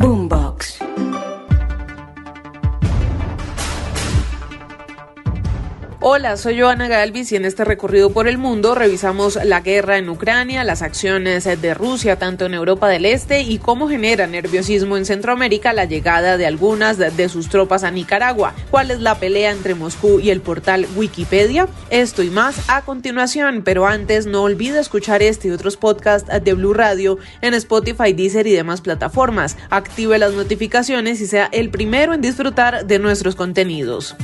Boombox. Hola, soy Joana Galvis y en este recorrido por el mundo revisamos la guerra en Ucrania, las acciones de Rusia tanto en Europa del Este y cómo genera nerviosismo en Centroamérica la llegada de algunas de sus tropas a Nicaragua. ¿Cuál es la pelea entre Moscú y el portal Wikipedia? Esto y más a continuación, pero antes no olvide escuchar este y otros podcasts de Blue Radio en Spotify, Deezer y demás plataformas. Active las notificaciones y sea el primero en disfrutar de nuestros contenidos.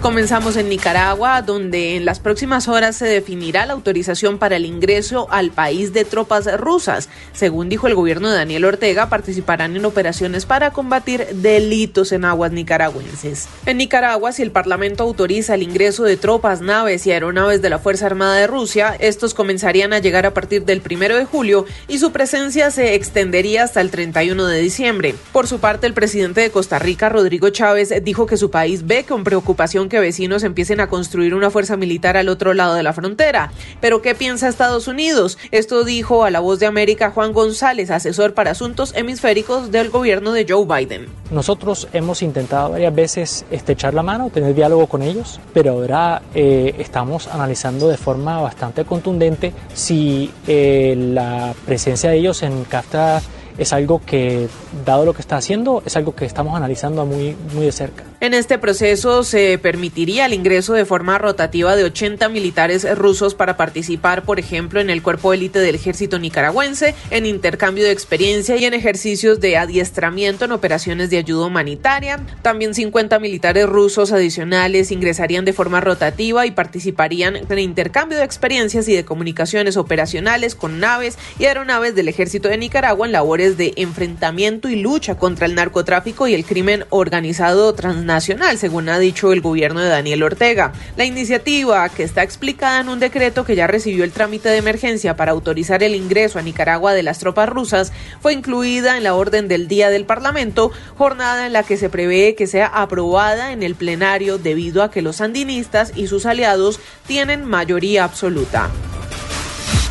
Comenzamos en Nicaragua, donde en las próximas horas se definirá la autorización para el ingreso al país de tropas rusas. Según dijo el gobierno de Daniel Ortega, participarán en operaciones para combatir delitos en aguas nicaragüenses. En Nicaragua, si el Parlamento autoriza el ingreso de tropas, naves y aeronaves de la Fuerza Armada de Rusia, estos comenzarían a llegar a partir del primero de julio y su presencia se extendería hasta el 31 de diciembre. Por su parte, el presidente de Costa Rica, Rodrigo Chávez, dijo que su país ve con preocupación que vecinos empiecen a construir una fuerza militar al otro lado de la frontera. Pero ¿qué piensa Estados Unidos? Esto dijo a la voz de América Juan González, asesor para asuntos hemisféricos del gobierno de Joe Biden. Nosotros hemos intentado varias veces estrechar la mano, tener diálogo con ellos, pero ahora eh, estamos analizando de forma bastante contundente si eh, la presencia de ellos en CAFTA es algo que, dado lo que está haciendo, es algo que estamos analizando muy, muy de cerca. En este proceso se permitiría el ingreso de forma rotativa de 80 militares rusos para participar, por ejemplo, en el cuerpo élite del ejército nicaragüense, en intercambio de experiencia y en ejercicios de adiestramiento en operaciones de ayuda humanitaria. También 50 militares rusos adicionales ingresarían de forma rotativa y participarían en intercambio de experiencias y de comunicaciones operacionales con naves y aeronaves del ejército de Nicaragua en labores de enfrentamiento y lucha contra el narcotráfico y el crimen organizado transnacional, según ha dicho el gobierno de Daniel Ortega. La iniciativa, que está explicada en un decreto que ya recibió el trámite de emergencia para autorizar el ingreso a Nicaragua de las tropas rusas, fue incluida en la orden del día del Parlamento, jornada en la que se prevé que sea aprobada en el plenario debido a que los sandinistas y sus aliados tienen mayoría absoluta.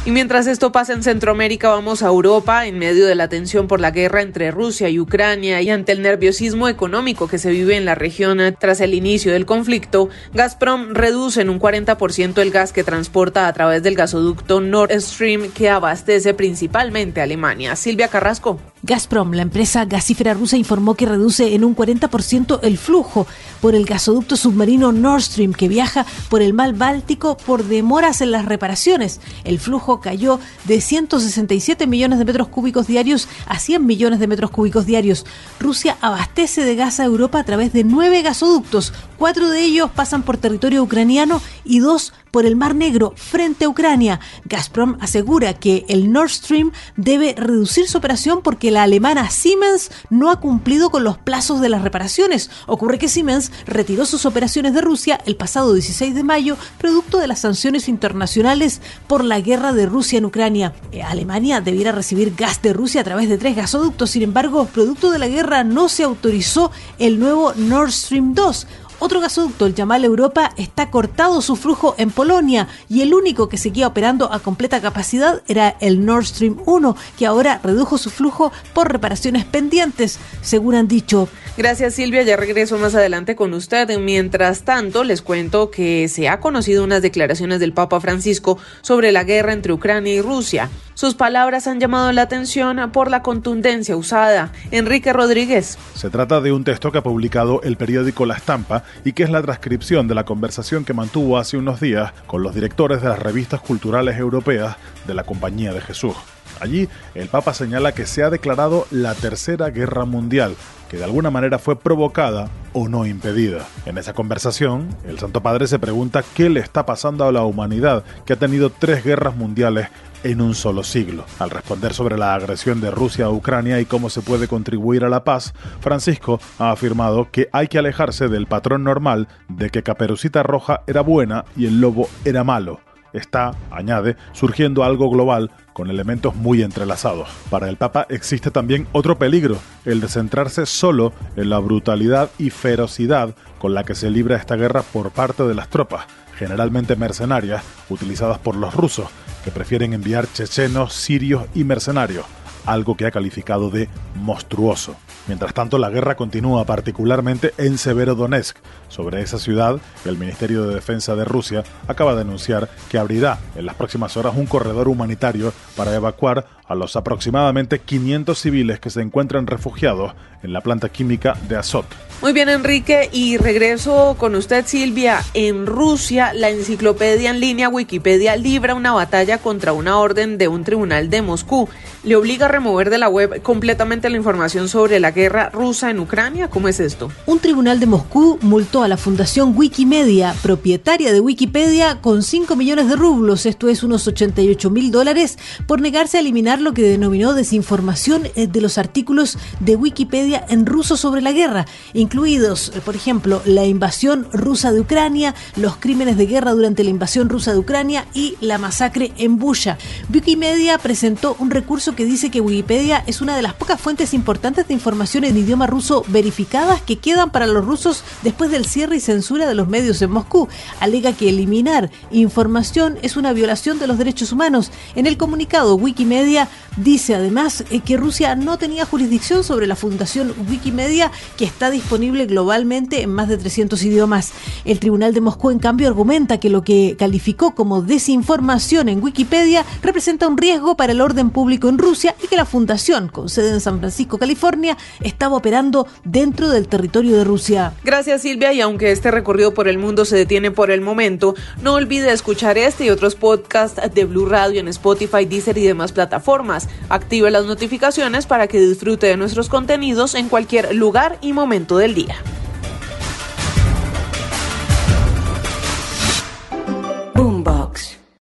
Y mientras esto pasa en Centroamérica, vamos a Europa en medio de la tensión por la guerra entre Rusia y Ucrania y ante el nerviosismo económico que se vive en la región tras el inicio del conflicto, Gazprom reduce en un 40% el gas que transporta a través del gasoducto Nord Stream que abastece principalmente a Alemania. Silvia Carrasco. Gazprom, la empresa gasífera rusa, informó que reduce en un 40% el flujo por el gasoducto submarino Nord Stream que viaja por el mar Báltico por demoras en las reparaciones. El flujo cayó de 167 millones de metros cúbicos diarios a 100 millones de metros cúbicos diarios. Rusia abastece de gas a Europa a través de nueve gasoductos. Cuatro de ellos pasan por territorio ucraniano y dos por el Mar Negro frente a Ucrania. Gazprom asegura que el Nord Stream debe reducir su operación porque la alemana Siemens no ha cumplido con los plazos de las reparaciones. Ocurre que Siemens retiró sus operaciones de Rusia el pasado 16 de mayo, producto de las sanciones internacionales por la guerra de Rusia en Ucrania. Eh, Alemania debiera recibir gas de Rusia a través de tres gasoductos, sin embargo, producto de la guerra no se autorizó el nuevo Nord Stream 2 otro gasoducto, el Yamal Europa, está cortado su flujo en Polonia y el único que seguía operando a completa capacidad era el Nord Stream 1, que ahora redujo su flujo por reparaciones pendientes, según han dicho. Gracias Silvia, ya regreso más adelante con usted. Mientras tanto, les cuento que se ha conocido unas declaraciones del Papa Francisco sobre la guerra entre Ucrania y Rusia. Sus palabras han llamado la atención por la contundencia usada. Enrique Rodríguez. Se trata de un texto que ha publicado el periódico La Estampa y que es la transcripción de la conversación que mantuvo hace unos días con los directores de las revistas culturales europeas de la Compañía de Jesús. Allí, el Papa señala que se ha declarado la Tercera Guerra Mundial, que de alguna manera fue provocada o no impedida. En esa conversación, el Santo Padre se pregunta qué le está pasando a la humanidad, que ha tenido tres guerras mundiales en un solo siglo. Al responder sobre la agresión de Rusia a Ucrania y cómo se puede contribuir a la paz, Francisco ha afirmado que hay que alejarse del patrón normal de que Caperucita Roja era buena y el lobo era malo está, añade, surgiendo algo global con elementos muy entrelazados. Para el Papa existe también otro peligro, el de centrarse solo en la brutalidad y ferocidad con la que se libra esta guerra por parte de las tropas, generalmente mercenarias, utilizadas por los rusos, que prefieren enviar chechenos, sirios y mercenarios, algo que ha calificado de monstruoso. Mientras tanto, la guerra continúa particularmente en Severodonetsk. Sobre esa ciudad, el Ministerio de Defensa de Rusia acaba de anunciar que abrirá en las próximas horas un corredor humanitario para evacuar a los aproximadamente 500 civiles que se encuentran refugiados en la planta química de Azot. Muy bien, Enrique, y regreso con usted, Silvia. En Rusia, la enciclopedia en línea Wikipedia libra una batalla contra una orden de un tribunal de Moscú. Le obliga a remover de la web completamente la información sobre la guerra rusa en Ucrania. ¿Cómo es esto? Un tribunal de Moscú multó a la fundación Wikimedia, propietaria de Wikipedia, con 5 millones de rublos, esto es unos 88 mil dólares, por negarse a eliminar lo que denominó desinformación eh, de los artículos de Wikipedia en ruso sobre la guerra, incluidos, eh, por ejemplo, la invasión rusa de Ucrania, los crímenes de guerra durante la invasión rusa de Ucrania y la masacre en Bucha. Wikimedia presentó un recurso que dice que Wikipedia es una de las pocas fuentes importantes de información en idioma ruso verificadas que quedan para los rusos después del cierre y censura de los medios en Moscú. Alega que eliminar información es una violación de los derechos humanos. En el comunicado, Wikimedia dice además eh, que Rusia no tenía jurisdicción sobre la fundación Wikimedia que está disponible globalmente en más de 300 idiomas. El Tribunal de Moscú, en cambio, argumenta que lo que calificó como desinformación en Wikipedia representa un riesgo para el orden público en Rusia y que la fundación, con sede en San Francisco, California, estaba operando dentro del territorio de Rusia. Gracias Silvia y aunque este recorrido por el mundo se detiene por el momento, no olvide escuchar este y otros podcasts de Blue Radio en Spotify, Deezer y demás Active las notificaciones para que disfrute de nuestros contenidos en cualquier lugar y momento del día.